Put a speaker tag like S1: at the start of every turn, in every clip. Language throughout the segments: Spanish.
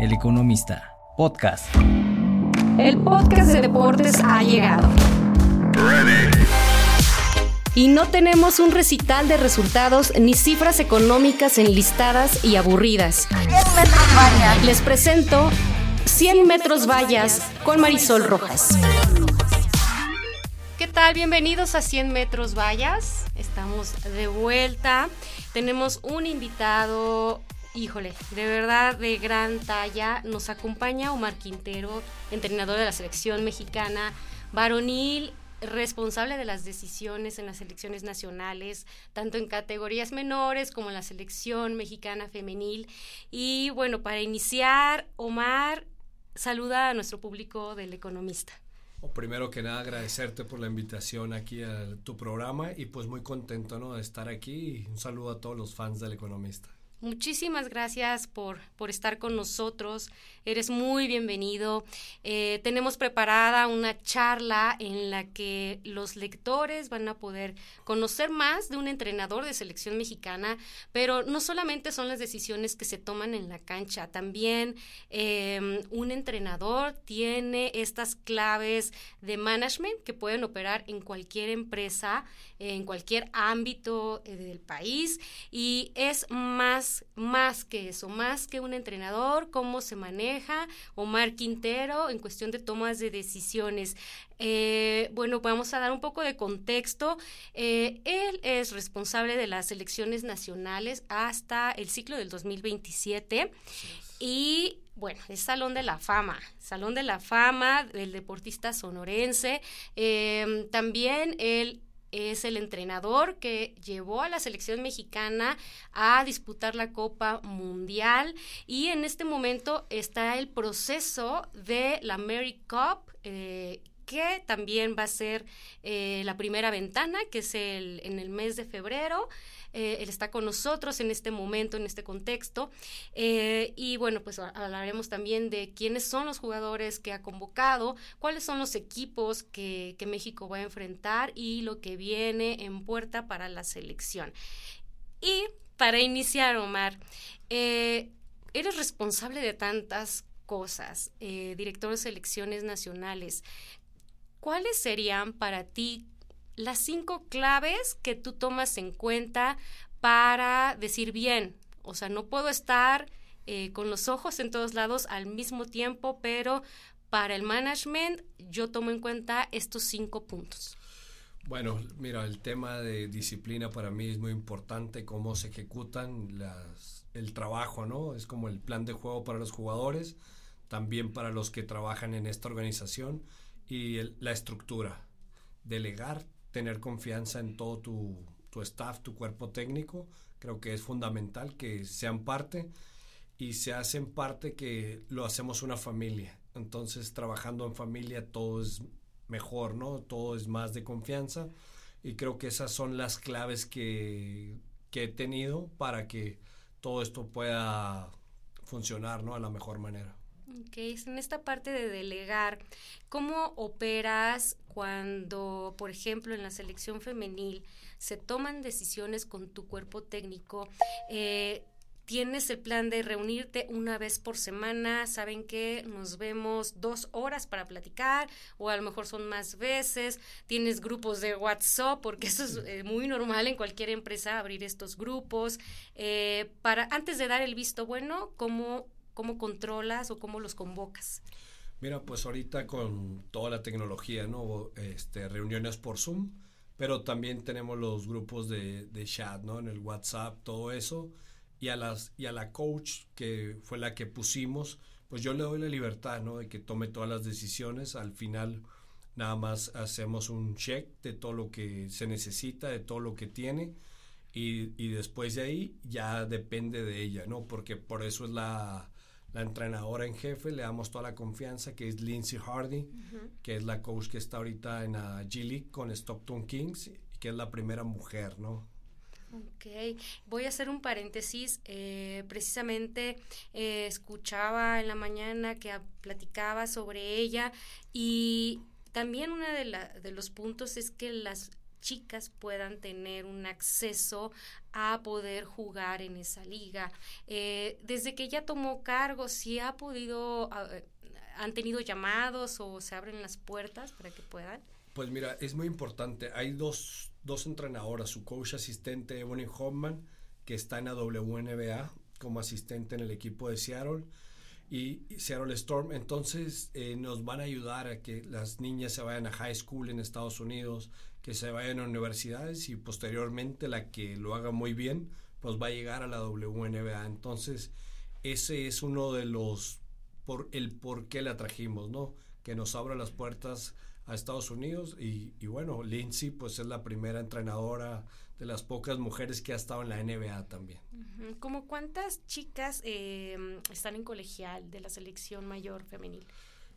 S1: El Economista, podcast.
S2: El podcast de deportes ha llegado. Y no tenemos un recital de resultados ni cifras económicas enlistadas y aburridas. Les presento 100 metros vallas con Marisol Rojas. ¿Qué tal? Bienvenidos a 100 metros vallas. Estamos de vuelta. Tenemos un invitado híjole, de verdad de gran talla. Nos acompaña Omar Quintero, entrenador de la selección mexicana varonil, responsable de las decisiones en las selecciones nacionales, tanto en categorías menores como en la selección mexicana femenil. Y bueno, para iniciar, Omar, saluda a nuestro público del Economista.
S3: Primero que nada agradecerte por la invitación aquí a tu programa y pues muy contento ¿no? de estar aquí un saludo a todos los fans del Economista.
S2: Muchísimas gracias por, por estar con nosotros. Eres muy bienvenido. Eh, tenemos preparada una charla en la que los lectores van a poder conocer más de un entrenador de selección mexicana, pero no solamente son las decisiones que se toman en la cancha, también em, un entrenador tiene estas claves de management que pueden operar en cualquier empresa, en cualquier ámbito eh, del país y es más más, que eso, más que un entrenador, cómo se maneja Omar Quintero en cuestión de tomas de decisiones. Eh, bueno, vamos a dar un poco de contexto. Eh, él es responsable de las elecciones nacionales hasta el ciclo del 2027 y bueno, es Salón de la Fama, Salón de la Fama del deportista sonorense. Eh, también él es el entrenador que llevó a la selección mexicana a disputar la Copa Mundial y en este momento está el proceso de la Mary Cup. Eh, que también va a ser eh, la primera ventana, que es el, en el mes de febrero. Eh, él está con nosotros en este momento, en este contexto. Eh, y bueno, pues hablaremos también de quiénes son los jugadores que ha convocado, cuáles son los equipos que, que México va a enfrentar y lo que viene en puerta para la selección. Y para iniciar, Omar, eres responsable de tantas cosas, director de selecciones nacionales. ¿Cuáles serían para ti las cinco claves que tú tomas en cuenta para decir bien? O sea, no puedo estar eh, con los ojos en todos lados al mismo tiempo, pero para el management yo tomo en cuenta estos cinco puntos.
S3: Bueno, mira, el tema de disciplina para mí es muy importante, cómo se ejecutan las, el trabajo, ¿no? Es como el plan de juego para los jugadores, también para los que trabajan en esta organización y la estructura. Delegar, tener confianza en todo tu, tu staff, tu cuerpo técnico, creo que es fundamental que sean parte y se hacen parte que lo hacemos una familia. Entonces, trabajando en familia todo es mejor, ¿no? Todo es más de confianza y creo que esas son las claves que, que he tenido para que todo esto pueda funcionar, ¿no? A la mejor manera.
S2: Ok, en esta parte de delegar, ¿cómo operas cuando, por ejemplo, en la selección femenil se toman decisiones con tu cuerpo técnico? Eh, tienes el plan de reunirte una vez por semana, saben que nos vemos dos horas para platicar o a lo mejor son más veces, tienes grupos de WhatsApp, porque eso es eh, muy normal en cualquier empresa abrir estos grupos, eh, para antes de dar el visto bueno, ¿cómo ¿Cómo controlas o cómo los convocas?
S3: Mira, pues ahorita con toda la tecnología, ¿no? Este, reuniones por Zoom, pero también tenemos los grupos de, de chat, ¿no? En el WhatsApp, todo eso. Y a, las, y a la coach, que fue la que pusimos, pues yo le doy la libertad, ¿no? De que tome todas las decisiones. Al final, nada más hacemos un check de todo lo que se necesita, de todo lo que tiene. Y, y después de ahí ya depende de ella, ¿no? Porque por eso es la, la entrenadora en jefe, le damos toda la confianza, que es Lindsay Hardy, que es la coach que está ahorita en la G League con Stockton Kings, que es la primera mujer, ¿no?
S2: Ok, voy a hacer un paréntesis. Eh, precisamente eh, escuchaba en la mañana que platicaba sobre ella y también uno de, de los puntos es que las chicas puedan tener un acceso a poder jugar en esa liga. Eh, desde que ella tomó cargo, si ha podido, han tenido llamados o se abren las puertas para que puedan.
S3: Pues mira, es muy importante. Hay dos, dos entrenadoras, su coach asistente Ebony Hoffman, que está en la WNBA como asistente en el equipo de Seattle y Seattle Storm. Entonces eh, nos van a ayudar a que las niñas se vayan a high school en Estados Unidos, que se vayan a universidades y posteriormente la que lo haga muy bien, pues va a llegar a la WNBA. Entonces ese es uno de los por el por qué la trajimos, ¿no? Que nos abra las puertas a Estados Unidos y, y, bueno, Lindsay pues es la primera entrenadora de las pocas mujeres que ha estado en la NBA también.
S2: ¿Cómo cuántas chicas eh, están en colegial de la selección mayor femenil?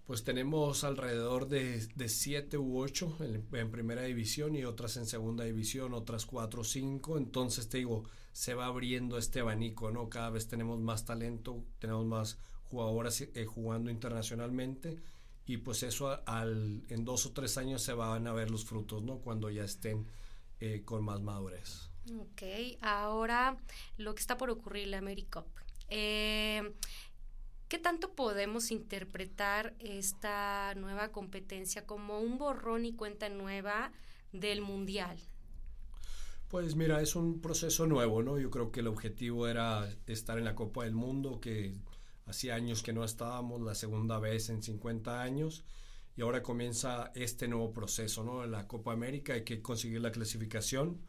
S3: Pues tenemos alrededor de, de siete u ocho en, primera división y otras en segunda división, otras cuatro o cinco. Entonces te digo, se va abriendo este abanico, ¿no? Cada vez tenemos más talento, tenemos más jugadoras eh, jugando internacionalmente y pues eso al, en dos o tres años se van a ver los frutos, ¿no? Cuando ya estén eh, con más madurez.
S2: Ok, ahora lo que está por ocurrir, la AmeriCup. Eh, ¿Qué tanto podemos interpretar esta nueva competencia como un borrón y cuenta nueva del Mundial?
S3: Pues mira, es un proceso nuevo, ¿no? Yo creo que el objetivo era estar en la Copa del Mundo, que Hacía años que no estábamos, la segunda vez en 50 años, y ahora comienza este nuevo proceso, ¿no? En la Copa América hay que conseguir la clasificación.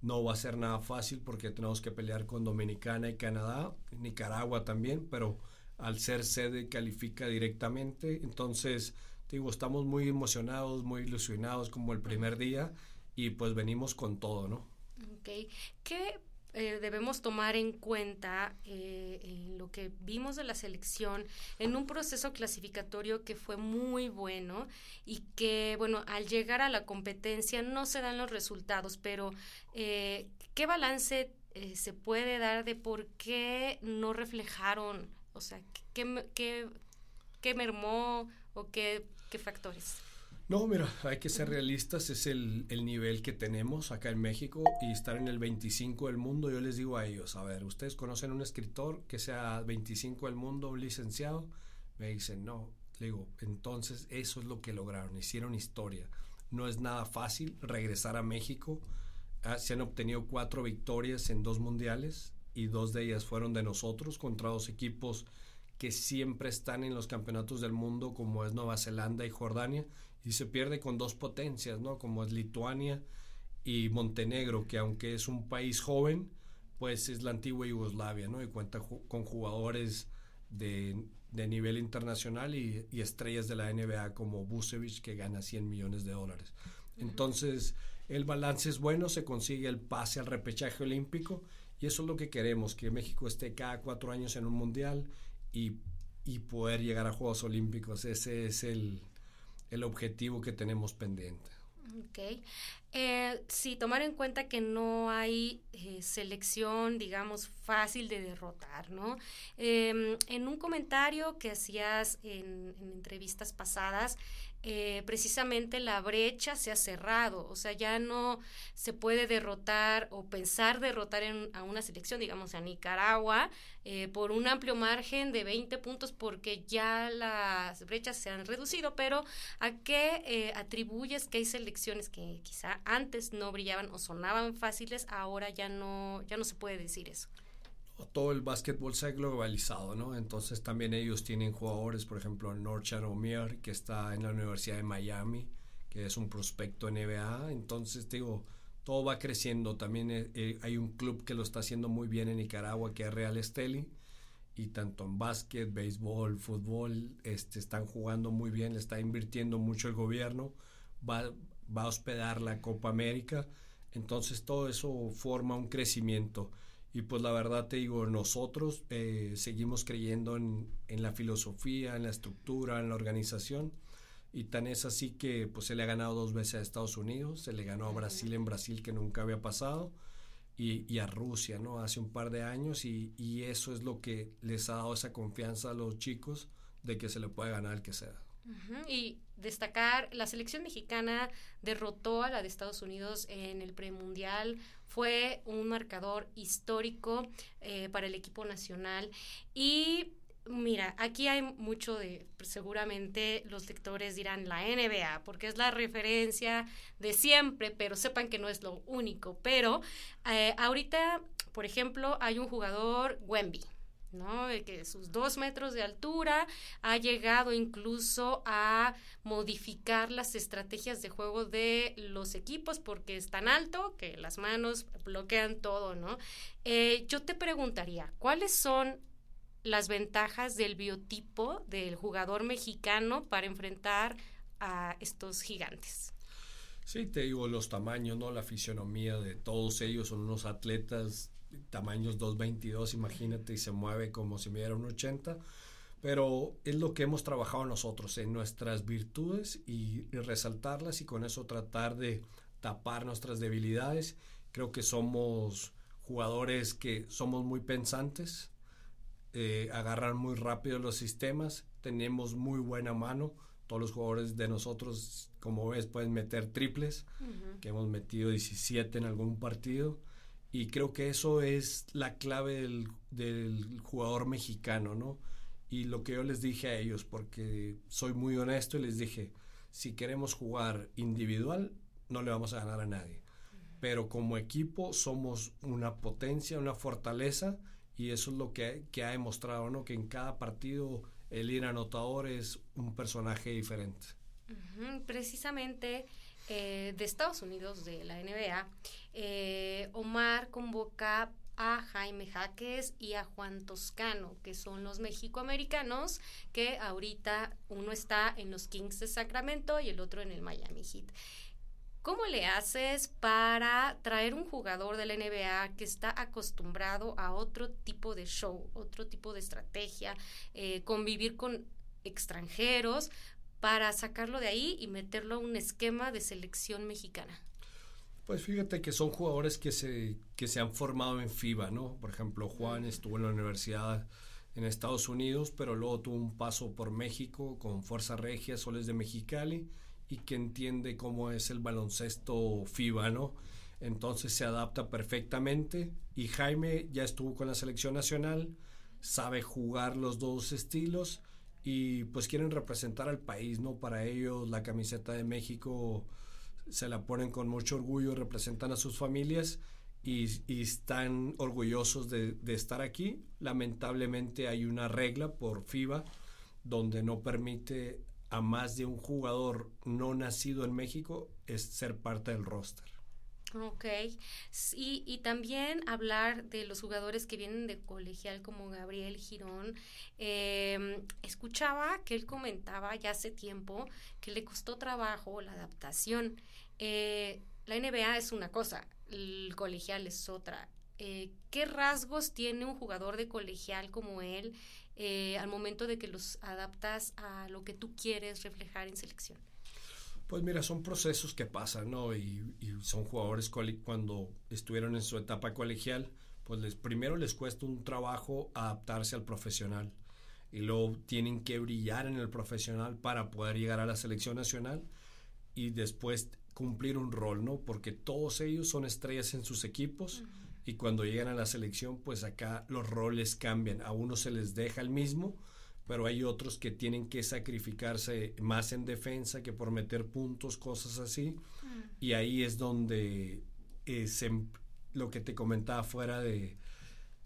S3: No va a ser nada fácil porque tenemos que pelear con Dominicana y Canadá, Nicaragua también, pero al ser sede califica directamente. Entonces, digo, estamos muy emocionados, muy ilusionados como el primer día y pues venimos con todo, ¿no?
S2: Ok. ¿Qué eh, debemos tomar en cuenta eh, en lo que vimos de la selección en un proceso clasificatorio que fue muy bueno y que, bueno, al llegar a la competencia no se dan los resultados, pero eh, ¿qué balance se puede dar de por qué no reflejaron? O sea, ¿qué, qué, qué mermó o qué, factores?
S3: No, mira, hay que ser realistas, es el, el, nivel que tenemos acá en México y estar en el 25 del mundo, yo les digo a ellos, a ver, ¿ustedes conocen un escritor que sea 25 del mundo, un licenciado? Me dicen, no, le digo, entonces eso es lo que lograron, hicieron historia. No es nada fácil regresar a México, ah, se han obtenido cuatro victorias en dos mundiales y dos de ellas fueron de nosotros contra dos equipos que siempre están en los campeonatos del mundo como es Nueva Zelanda y Jordania y se pierde con dos potencias, ¿no? Como es Lituania y Montenegro, que aunque es un país joven, pues es la antigua Yugoslavia, ¿no? Y cuenta con jugadores de, de nivel internacional y, y, estrellas de la NBA como Busevich, que gana 100 millones de dólares. Entonces, el balance es bueno, se consigue el pase al repechaje olímpico y eso es lo que queremos, que México esté cada cuatro años en un mundial y, y poder llegar a Juegos Olímpicos. Ese es el, el objetivo que tenemos pendiente.
S2: Ok. Eh, sí, tomar en cuenta que no hay eh, selección, digamos, fácil de derrotar, ¿no? Em, en un comentario que hacías en, en entrevistas pasadas, eh, precisamente la brecha se ha cerrado, o sea, ya no se puede derrotar o pensar derrotar a una selección, digamos, a Nicaragua, eh, por un amplio margen de 20 puntos porque ya las brechas se han reducido, pero ¿a qué eh, atribuyes que hay selecciones que quizá antes no brillaban o sonaban fáciles, ahora ya no, ya no se puede decir eso?
S3: Todo el básquetbol se ha globalizado, ¿no? Entonces también ellos tienen jugadores, por ejemplo, Norchan Omier, que está en la Universidad de Miami, que es un prospecto NBA. Entonces, digo, todo va creciendo. También eh, eh, hay un club que lo está haciendo muy bien en Nicaragua, que es Real Esteli. Y tanto en básquet, béisbol, fútbol, este, están jugando muy bien, le está invirtiendo mucho el gobierno, va, va a hospedar la Copa América. Entonces todo eso forma un crecimiento. Y pues la verdad te digo, nosotros eh, seguimos creyendo en, en, la filosofía, en la estructura, en la organización. Y tan es así que pues se le ha ganado dos veces a Estados Unidos, se le ganó a Brasil en Brasil que nunca había pasado y, y a Rusia, ¿no? Hace un par de años y, y, eso es lo que les ha dado esa confianza a los chicos de que se le puede ganar el que sea.
S2: Y destacar, la selección mexicana derrotó a la de Estados Unidos en el premundial, fue un marcador histórico eh, para el equipo nacional. Y Mira, aquí hay mucho de, seguramente los lectores dirán la NBA, porque es la referencia de siempre, pero sepan que no es lo único. Pero eh, ahorita, por ejemplo, hay un jugador, Wemby, ¿no? que sus dos metros de altura ha llegado incluso a modificar las estrategias de juego de los equipos porque es tan alto que las manos bloquean todo, ¿no? Eh, yo te preguntaría, ¿cuáles son las ventajas del biotipo del jugador mexicano para enfrentar a estos gigantes?
S3: Sí, te digo, los tamaños, ¿no? La fisionomía de todos ellos son unos atletas tamaños 222, imagínate, y se mueve como si midiera un 80. Pero es lo que hemos trabajado nosotros en nuestras virtudes y, resaltarlas y con eso tratar de tapar nuestras debilidades. Creo que somos jugadores que somos muy pensantes, eh, agarran muy rápido los sistemas, tenemos muy buena mano. Todos los jugadores de nosotros, como ves, pueden meter triples, que hemos metido 17 en algún partido. Y creo que eso es la clave del, del, jugador mexicano, ¿no? Y lo que yo les dije a ellos, porque soy muy honesto y les dije, si queremos jugar individual, no le vamos a ganar a nadie. Pero como equipo somos una potencia, una fortaleza, y eso es lo que, que ha demostrado, ¿no? Que en cada partido el ir anotador es un personaje diferente.
S2: Precisamente eh, de Estados Unidos, de la NBA, eh, Omar convoca a Jaime Jaques y a Juan Toscano, que son los mexicoamericanos, que ahorita uno está en los Kings de Sacramento y el otro en el Miami Heat. ¿Cómo le haces para traer un jugador de la NBA que está acostumbrado a otro tipo de show, otro tipo de estrategia, eh, convivir con extranjeros, para sacarlo de ahí y meterlo a un esquema de selección mexicana?
S3: Pues fíjate que son jugadores que se, que se han formado en FIBA, ¿no? Por ejemplo, Juan estuvo en la universidad en Estados Unidos, pero luego tuvo un paso por México con Fuerza Regia, Soles de Mexicali, y que entiende cómo es el baloncesto FIBA, ¿no? Entonces se adapta perfectamente y Jaime ya estuvo con la selección nacional, sabe jugar los dos estilos y pues quieren representar al país, ¿no? Para ellos la camiseta de México se la ponen con mucho orgullo, representan a sus familias y, están orgullosos de, estar aquí. Lamentablemente hay una regla por FIBA donde no permite a más de un jugador no nacido en México es ser parte del roster.
S2: Ok, sí, y también hablar de los jugadores que vienen de colegial como Gabriel Girón. Em, escuchaba que él comentaba ya hace tiempo que le costó trabajo la adaptación. Eh, la NBA es una cosa, el colegial es otra. Eh, ¿Qué rasgos tiene un jugador de colegial como él eh, al momento de que los adaptas a lo que tú quieres reflejar en selección?
S3: Pues mira, son procesos que pasan, ¿no? Y, son jugadores cuando estuvieron en su etapa colegial, pues les, primero les cuesta un trabajo adaptarse al profesional y luego tienen que brillar en el profesional para poder llegar a la selección nacional y después cumplir un rol, ¿no? Porque todos ellos son estrellas en sus equipos y cuando llegan a la selección, pues acá los roles cambian. A uno se les deja el mismo, pero hay otros que tienen que sacrificarse más en defensa que por meter puntos, cosas así. Mm. Y ahí es donde es em, lo que te comentaba fuera de,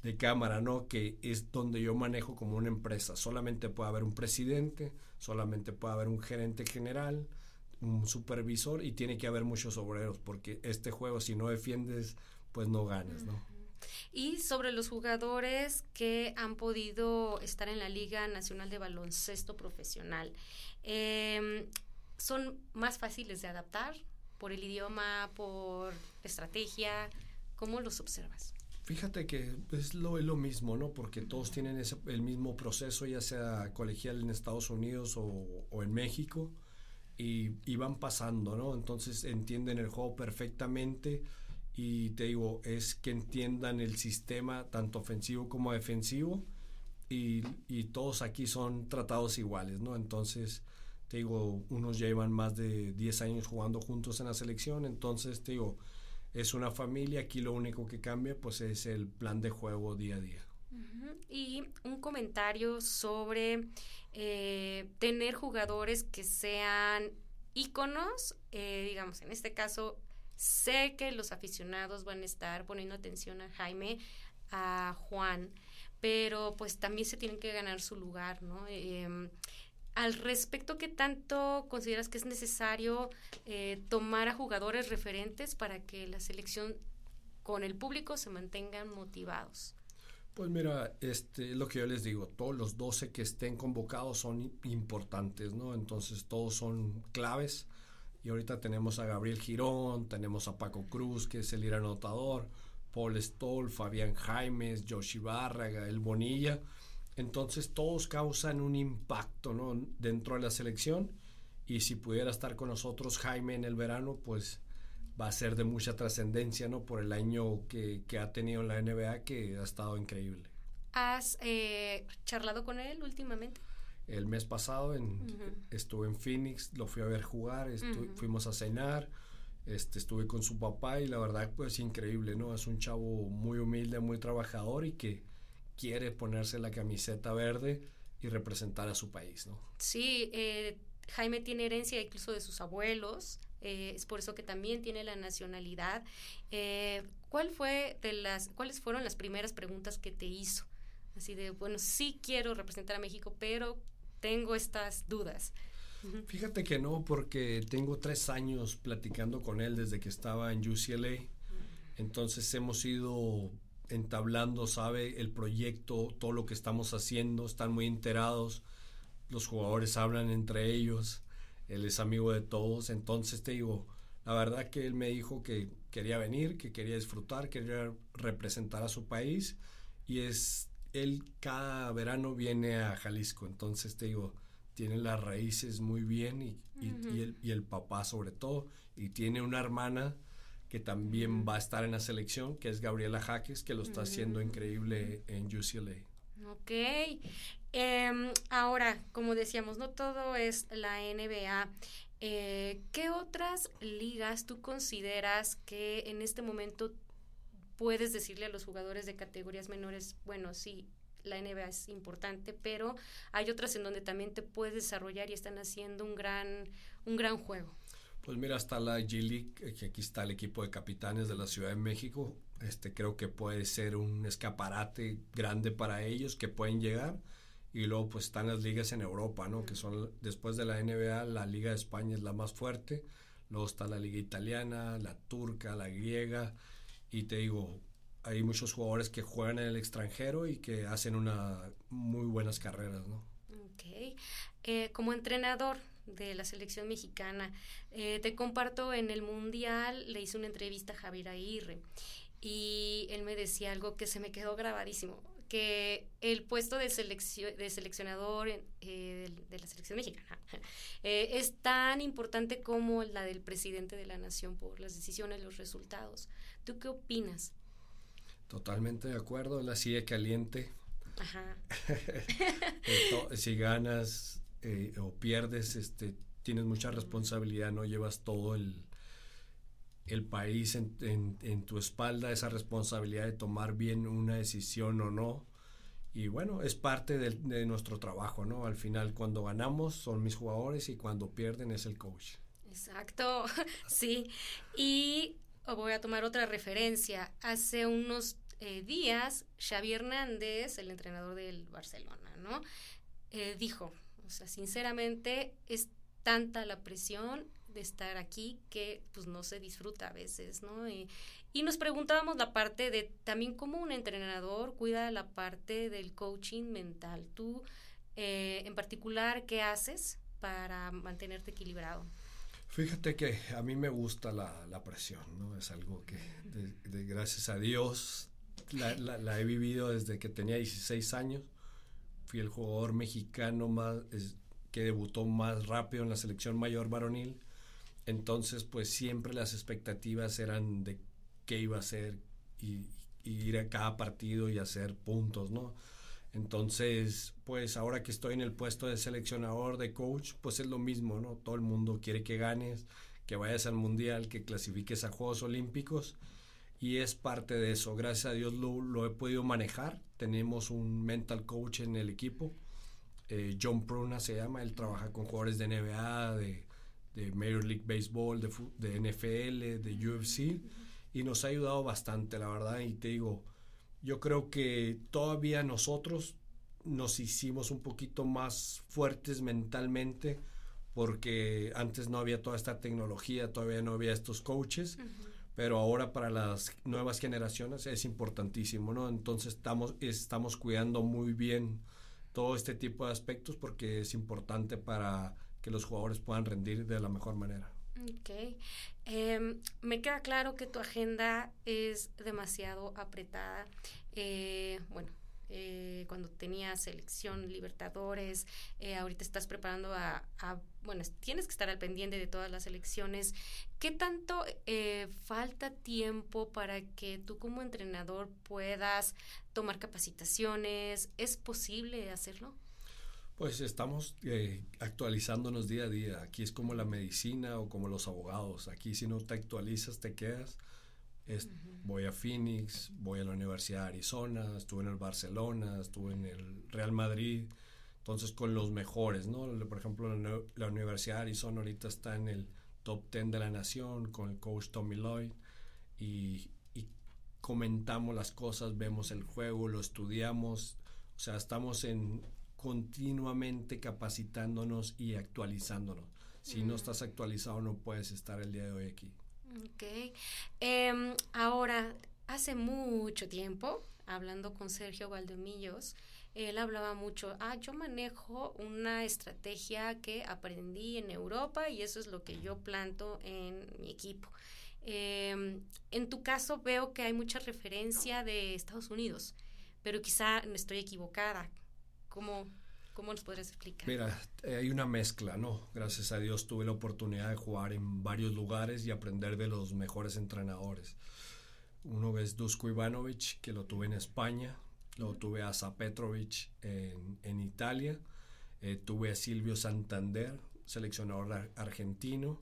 S3: de cámara, ¿no? Que es donde yo manejo como una empresa. Solamente puede haber un presidente, solamente puede haber un gerente general, un supervisor y tiene que haber muchos obreros, porque este juego si no defiendes, pues no ganas, ¿no?
S2: Y sobre los jugadores que han podido estar en la Liga Nacional de Baloncesto Profesional, em, ¿son más fáciles de adaptar por el idioma, por estrategia? ¿Cómo los observas?
S3: Fíjate que es lo, es lo mismo, ¿no? Porque todos tienen ese, el mismo proceso, ya sea colegial en Estados Unidos o, en México, y, y, van pasando, ¿no? Entonces entienden el juego perfectamente y te digo, es que entiendan el sistema tanto ofensivo como defensivo y, y, todos aquí son tratados iguales, ¿no? Entonces, te digo, unos llevan más de 10 años jugando juntos en la selección, entonces te digo, es una familia, aquí lo único que cambia pues es el plan de juego día a día.
S2: Y un comentario sobre eh, tener jugadores que sean íconos, eh, digamos, en este caso, sé que los aficionados van a estar poniendo atención a Jaime, a Juan, pero pues también se tienen que ganar su lugar, ¿no? Em, al respecto, ¿qué tanto consideras que es necesario eh, tomar a jugadores referentes para que la selección con el público se mantengan motivados?
S3: Pues mira, este, lo que yo les digo, todos los 12 que estén convocados son importantes, ¿no? Entonces todos son claves. Y ahorita tenemos a Gabriel Girón, tenemos a Paco Cruz, que es el ir anotador, Paul Stoll, Fabián Jaimes, Joshi Bárraga, El Bonilla. Entonces todos causan un impacto, ¿no? Dentro de la selección. Y si pudiera estar con nosotros Jaime en el verano, pues va a ser de mucha trascendencia, ¿no? Por el año que, ha tenido en la NBA, que ha estado increíble.
S2: ¿Has eh, charlado con él últimamente?
S3: El mes pasado estuve en Phoenix, lo fui a ver jugar, fuimos a cenar, este, estuve con su papá y la verdad pues increíble, ¿no? Es un chavo muy humilde, muy trabajador y que quiere ponerse la camiseta verde y representar a su país, ¿no?
S2: Sí, eh, Jaime tiene herencia incluso de sus abuelos, eh, es por eso que también tiene la nacionalidad. Eh, ¿Cuál fue de las, cuáles fueron las primeras preguntas que te hizo? Así de, bueno, sí quiero representar a México, pero tengo estas dudas.
S3: Fíjate que no, porque tengo tres años platicando con él desde que estaba en UCLA. Entonces hemos ido entablando, sabe, el proyecto, todo lo que estamos haciendo, están muy enterados. Los jugadores hablan entre ellos él es amigo de todos, entonces te digo, la verdad que él me dijo que quería venir, que quería disfrutar, quería representar a su país y es, él cada verano viene a Jalisco, entonces te digo, tiene las raíces muy bien y, el, y el papá sobre todo, y tiene una hermana que también va a estar en la selección, que es Gabriela Jaques, que lo está haciendo increíble en UCLA.
S2: Ok. Em, ahora, como decíamos, no todo es la NBA. Eh, ¿Qué otras ligas tú consideras que en este momento puedes decirle a los jugadores de categorías menores, bueno, sí, la NBA es importante, pero hay otras en donde también te puedes desarrollar y están haciendo un gran, un gran juego?
S3: Pues mira, hasta la G League, que aquí está el equipo de capitanes de la Ciudad de México. Este creo que puede ser un escaparate grande para ellos que pueden llegar y luego pues están las ligas en Europa, ¿no? Que son después de la NBA, la Liga de España es la más fuerte, luego está la Liga Italiana, la turca, la griega y te digo, hay muchos jugadores que juegan en el extranjero y que hacen una muy buenas carreras, ¿no?
S2: Eh, como entrenador de la selección mexicana, eh, te comparto en el Mundial, le hice una entrevista a Javier Aguirre y él me decía algo que se me quedó grabadísimo que el puesto de, de seleccionador eh, de, la selección mexicana eh, es tan importante como la del presidente de la nación por las decisiones, los resultados. ¿Tú qué opinas?
S3: Totalmente de acuerdo, la silla caliente. Ajá. si ganas eh, o pierdes, este, tienes mucha responsabilidad, no llevas todo el, el país en, tu espalda esa responsabilidad de tomar bien una decisión o no. Y bueno, es parte de, nuestro trabajo, ¿no? Al final, cuando ganamos son mis jugadores y cuando pierden es el coach.
S2: Exacto, sí. Y voy a tomar otra referencia. Hace unos eh, días, Xavi Hernández, el entrenador del Barcelona, ¿no? Eh, dijo, o sea, sinceramente es tanta la presión estar aquí que pues no se disfruta a veces, ¿no? Y, nos preguntábamos la parte de también cómo un entrenador cuida la parte del coaching mental. Tú, eh, en particular, ¿qué haces para mantenerte equilibrado?
S3: Fíjate que a mí me gusta la, presión, ¿no? Es algo que, gracias a Dios, la, he vivido desde que tenía 16 años. Fui el jugador mexicano más, que debutó más rápido en la selección mayor varonil. Entonces, pues siempre las expectativas eran de qué iba a ser y, ir a cada partido y hacer puntos, ¿no? Entonces, pues ahora que estoy en el puesto de seleccionador, de coach, pues es lo mismo, ¿no? Todo el mundo quiere que ganes, que vayas al mundial, que clasifiques a Juegos Olímpicos y es parte de eso. Gracias a Dios lo, he podido manejar. Tenemos un mental coach en el equipo. Eh, John Pruna se llama, él trabaja con jugadores de NBA, de, Major League Baseball, de, de, NFL, de UFC y nos ha ayudado bastante, la verdad. Y te digo, yo creo que todavía nosotros nos hicimos un poquito más fuertes mentalmente porque antes no había toda esta tecnología, todavía no había estos coaches pero ahora para las nuevas generaciones es importantísimo, ¿no? Entonces estamos, estamos cuidando muy bien todo este tipo de aspectos porque es importante para que los jugadores puedan rendir de la mejor manera.
S2: Ok. Em, me queda claro que tu agenda es demasiado apretada. Eh, bueno, eh, cuando tenías selección Libertadores, eh, ahorita estás preparando a, bueno, tienes que estar al pendiente de todas las elecciones. ¿Qué tanto eh, falta tiempo para que tú como entrenador puedas tomar capacitaciones? ¿Es posible hacerlo?
S3: Pues estamos actualizándonos día a día. Aquí es como la medicina o como los abogados. Aquí si no te actualizas te quedas Voy a Phoenix, voy a la Universidad de Arizona, estuve en el Barcelona, estuve en el Real Madrid, entonces con los mejores, ¿no? Por ejemplo, la, Universidad de Arizona ahorita está en el top 10 de la nación con el coach Tommy Lloyd y, y comentamos las cosas, vemos el juego, lo estudiamos, o sea, estamos en continuamente capacitándonos y actualizándonos. Si no estás actualizado no puedes estar el día de hoy aquí.
S2: Ok. Em, ahora, hace mucho tiempo, hablando con Sergio Valdomillos, él hablaba mucho, ah, yo manejo una estrategia que aprendí en Europa y eso es lo que yo planto en mi equipo. Em, en tu caso veo que hay mucha referencia de Estados Unidos, pero quizá no estoy equivocada. ¿Cómo, ¿Cómo nos podrías explicar?
S3: Mira, eh, hay una mezcla, ¿no? Gracias a Dios tuve la oportunidad de jugar en varios lugares y aprender de los mejores entrenadores. Uno es Dusko Ivanovic, que lo tuve en España. Luego tuve a Zapetrovic en, en Italia. Eh, tuve a Silvio Santander, seleccionador argentino.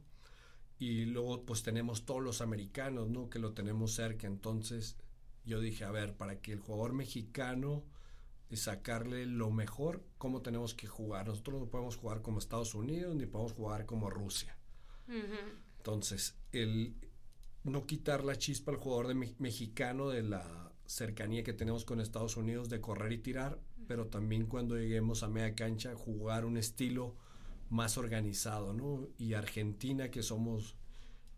S3: Y luego pues tenemos todos los americanos, ¿no? Que lo tenemos cerca. Entonces yo dije, a ver, para que el jugador mexicano y sacarle lo mejor, cómo tenemos que jugar. Nosotros no podemos jugar como Estados Unidos ni podemos jugar como Rusia. Entonces, el no quitar la chispa al jugador de mexicano de la cercanía que tenemos con Estados Unidos de correr y tirar, pero también cuando lleguemos a media cancha jugar un estilo más organizado, ¿no? Y Argentina, que somos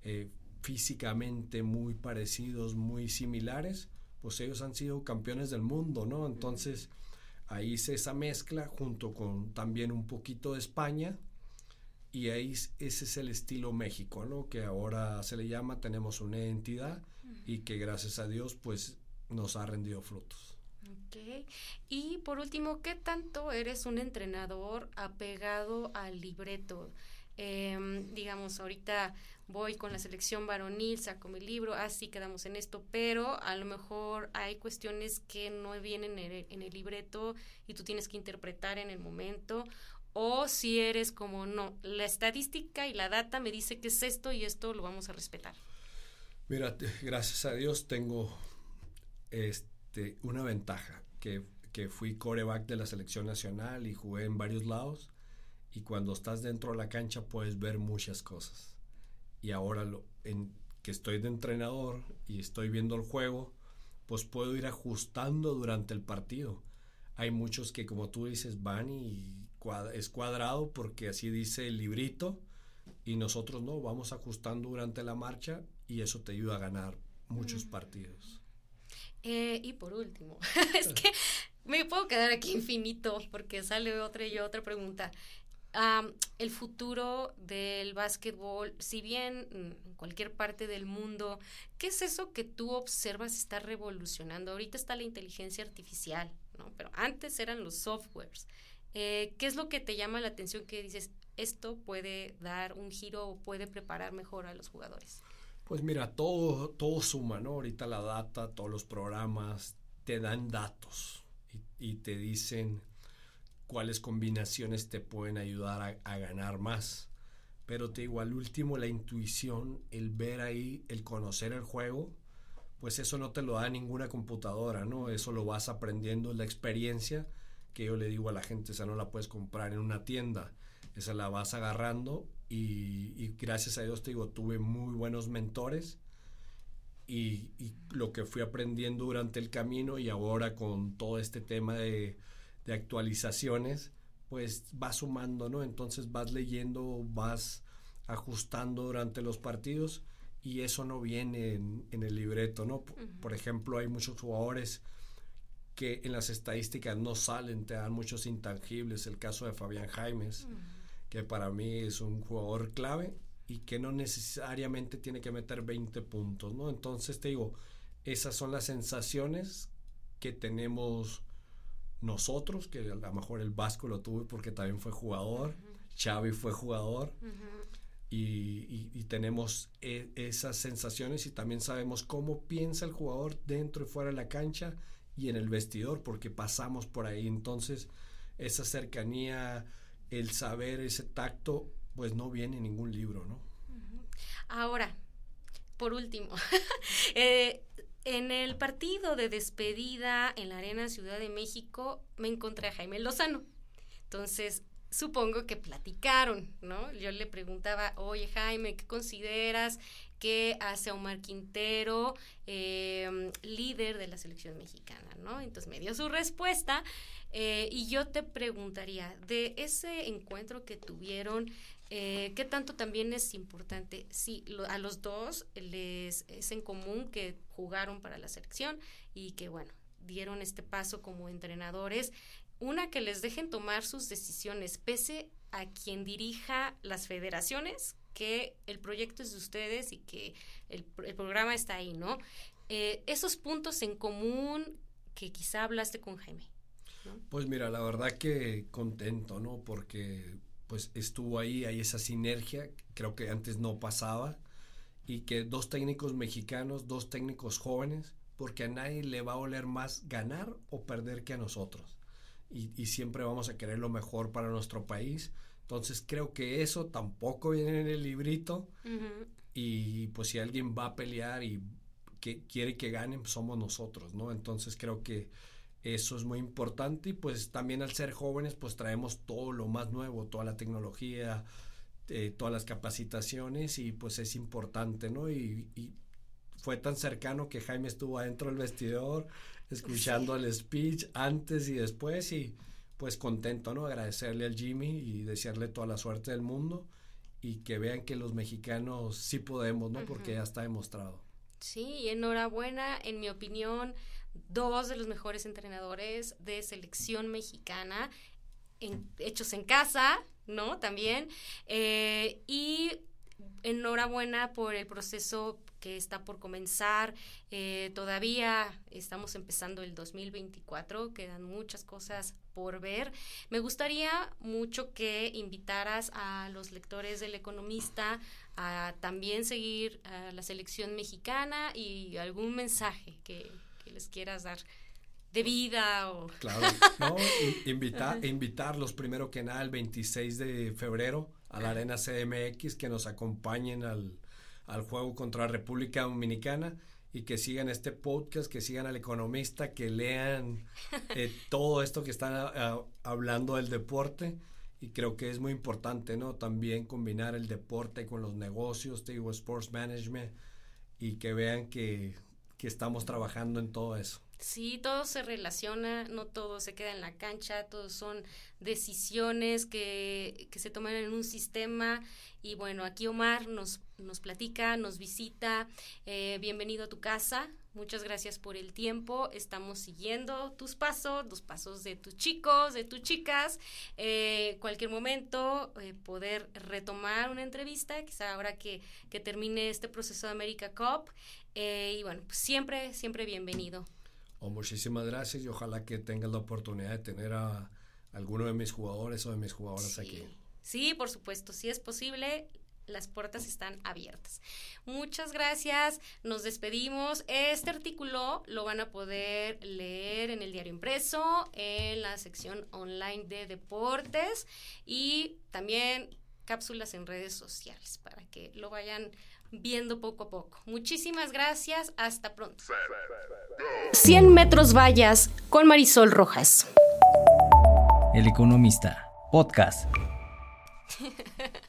S3: eh, físicamente muy parecidos, muy similares, pues ellos han sido campeones del mundo, ¿no? Entonces ahí hice esa mezcla junto con también un poquito de España y ahí ese es el estilo México, ¿no? Que ahora se le llama, tenemos una identidad y que gracias a Dios pues nos ha rendido frutos.
S2: Ok. Y por último, ¿qué tanto eres un entrenador apegado al libreto? Em, digamos, ahorita voy con la selección varonil, saco mi libro, así quedamos en esto, pero a lo mejor hay cuestiones que no vienen en el, libreto y tú tienes que interpretar en el momento, o si eres como, no, la estadística y la data me dice que es esto y esto lo vamos a respetar.
S3: Mira, gracias a Dios tengo este, una ventaja, que, que fui coreback de la selección nacional y jugué en varios lados y cuando estás dentro de la cancha puedes ver muchas cosas. Y ahora lo, en, que estoy de entrenador y estoy viendo el juego, pues puedo ir ajustando durante el partido. Hay muchos que como tú dices van y es cuadrado porque así dice el librito y nosotros no, vamos ajustando durante la marcha y eso te ayuda a ganar muchos partidos.
S2: Eh, y por último, es que me puedo quedar aquí infinito porque sale otra y otra pregunta el futuro del básquetbol, si bien en cualquier parte del mundo, ¿qué es eso que tú observas está revolucionando? Ahorita está la inteligencia artificial, ¿no? Pero antes eran los softwares. Eh, ¿Qué es lo que te llama la atención que dices, esto puede dar un giro o puede preparar mejor a los jugadores?
S3: Pues mira, todo, todo suma, ¿no? Ahorita la data, todos los programas te dan datos y, te dicen cuáles combinaciones te pueden ayudar a, ganar más. Pero te digo, al último, la intuición, el ver ahí, el conocer el juego, pues eso no te lo da ninguna computadora, ¿no? Eso lo vas aprendiendo, la experiencia que yo le digo a la gente, esa no la puedes comprar en una tienda, esa la vas agarrando y, gracias a Dios te digo, tuve muy buenos mentores y, lo que fui aprendiendo durante el camino y ahora con todo este tema de, actualizaciones, pues vas sumando, ¿no? Entonces vas leyendo, vas ajustando durante los partidos y eso no viene en, el libreto, ¿no? Por ejemplo, hay muchos jugadores que en las estadísticas no salen, te dan muchos intangibles, el caso de Fabián Jaimes, que para mí es un jugador clave y que no necesariamente tiene que meter 20 puntos, ¿no? Entonces te digo, esas son las sensaciones que tenemos nosotros, que a lo mejor el Vasco lo tuve porque también fue jugador, Xavi fue jugador, y, tenemos e, esas sensaciones y también sabemos cómo piensa el jugador dentro y fuera de la cancha y en el vestidor, porque pasamos por ahí. Entonces, esa cercanía, el saber, ese tacto, pues no viene en ningún libro, ¿no?
S2: Ahora, por último, eh, en el partido de despedida en la Arena Ciudad de México me encontré a Jaime Lozano. Entonces, supongo que platicaron, ¿no? Yo le preguntaba, oye Jaime, ¿qué consideras que hace Omar Quintero, em, líder de la selección mexicana, ¿no? Entonces me dio su respuesta eh, y yo te preguntaría, de ese encuentro que tuvieron, eh, ¿qué tanto también es importante? Sí, a los dos les es en común que jugaron para la selección y que, bueno, dieron este paso como entrenadores. Una, que les dejen tomar sus decisiones, pese a quien dirija las federaciones, que el proyecto es de ustedes y que el, programa está ahí, ¿no? Eh, esos puntos en común que quizá hablaste con Jaime.
S3: Pues mira, la verdad que contento, ¿no? Porque pues estuvo ahí, hay esa sinergia, creo que antes no pasaba, y que dos técnicos mexicanos, dos técnicos jóvenes, porque a nadie le va a oler más ganar o perder que a nosotros. Y, y siempre vamos a querer lo mejor para nuestro país entonces creo que eso tampoco viene en el librito. Y pues si alguien va a pelear y que quiere que ganen, pues, somos nosotros, ¿no? Entonces creo que eso es muy importante y pues también al ser jóvenes pues traemos todo lo más nuevo, toda la tecnología, eh, todas las capacitaciones y pues es importante, ¿no? Y, y, fue tan cercano que Jaime estuvo adentro del vestidor escuchando el speech antes y después y pues contento, ¿no? Agradecerle al Jimmy y desearle toda la suerte del mundo y que vean que los mexicanos sí podemos, ¿no? Porque ya está demostrado.
S2: Sí, enhorabuena, en mi opinión, dos de los mejores entrenadores de selección mexicana, hechos en casa, ¿no? También. Eh, y enhorabuena por el proceso que está por comenzar. Eh, todavía estamos empezando el 2024, quedan muchas cosas por ver. Me gustaría mucho que invitaras a los lectores del Economista a también seguir a la selección mexicana y algún mensaje que, les quieras dar de vida o...
S3: Claro, no, invitar, invitarlos primero que nada el 26 de febrero a la Arena CDMX que nos acompañen al, al juego contra la República Dominicana y que sigan este podcast, que sigan al economista, que lean eh, todo esto que están ah, ah, hablando del deporte. Y creo que es muy importante, ¿no? También combinar el deporte con los negocios, te digo, sports management, y que vean que, que estamos trabajando en todo eso.
S2: Sí, todo se relaciona, no todo se queda en la cancha, todos son decisiones que, que se toman en un sistema y bueno, aquí Omar nos, nos platica, nos visita, eh, bienvenido a tu casa, muchas gracias por el tiempo, estamos siguiendo tus pasos, los pasos de tus chicos, de tus chicas, eh, cualquier momento eh, poder retomar una entrevista, quizá ahora que, que termine este proceso de America Cup y bueno, pues siempre, siempre bienvenido.
S3: Oh, muchísimas gracias y ojalá que tengas la oportunidad de tener a alguno de mis jugadores o de mis jugadoras aquí.
S2: Sí, por supuesto, si es posible, las puertas están abiertas. Muchas gracias, nos despedimos. Este artículo lo van a poder leer en el diario impreso, en la sección online de deportes y también cápsulas en redes sociales para que lo vayan viendo poco a poco. Muchísimas gracias, hasta pronto. 100 metros vallas con Marisol Rojas.
S1: El Economista, podcast.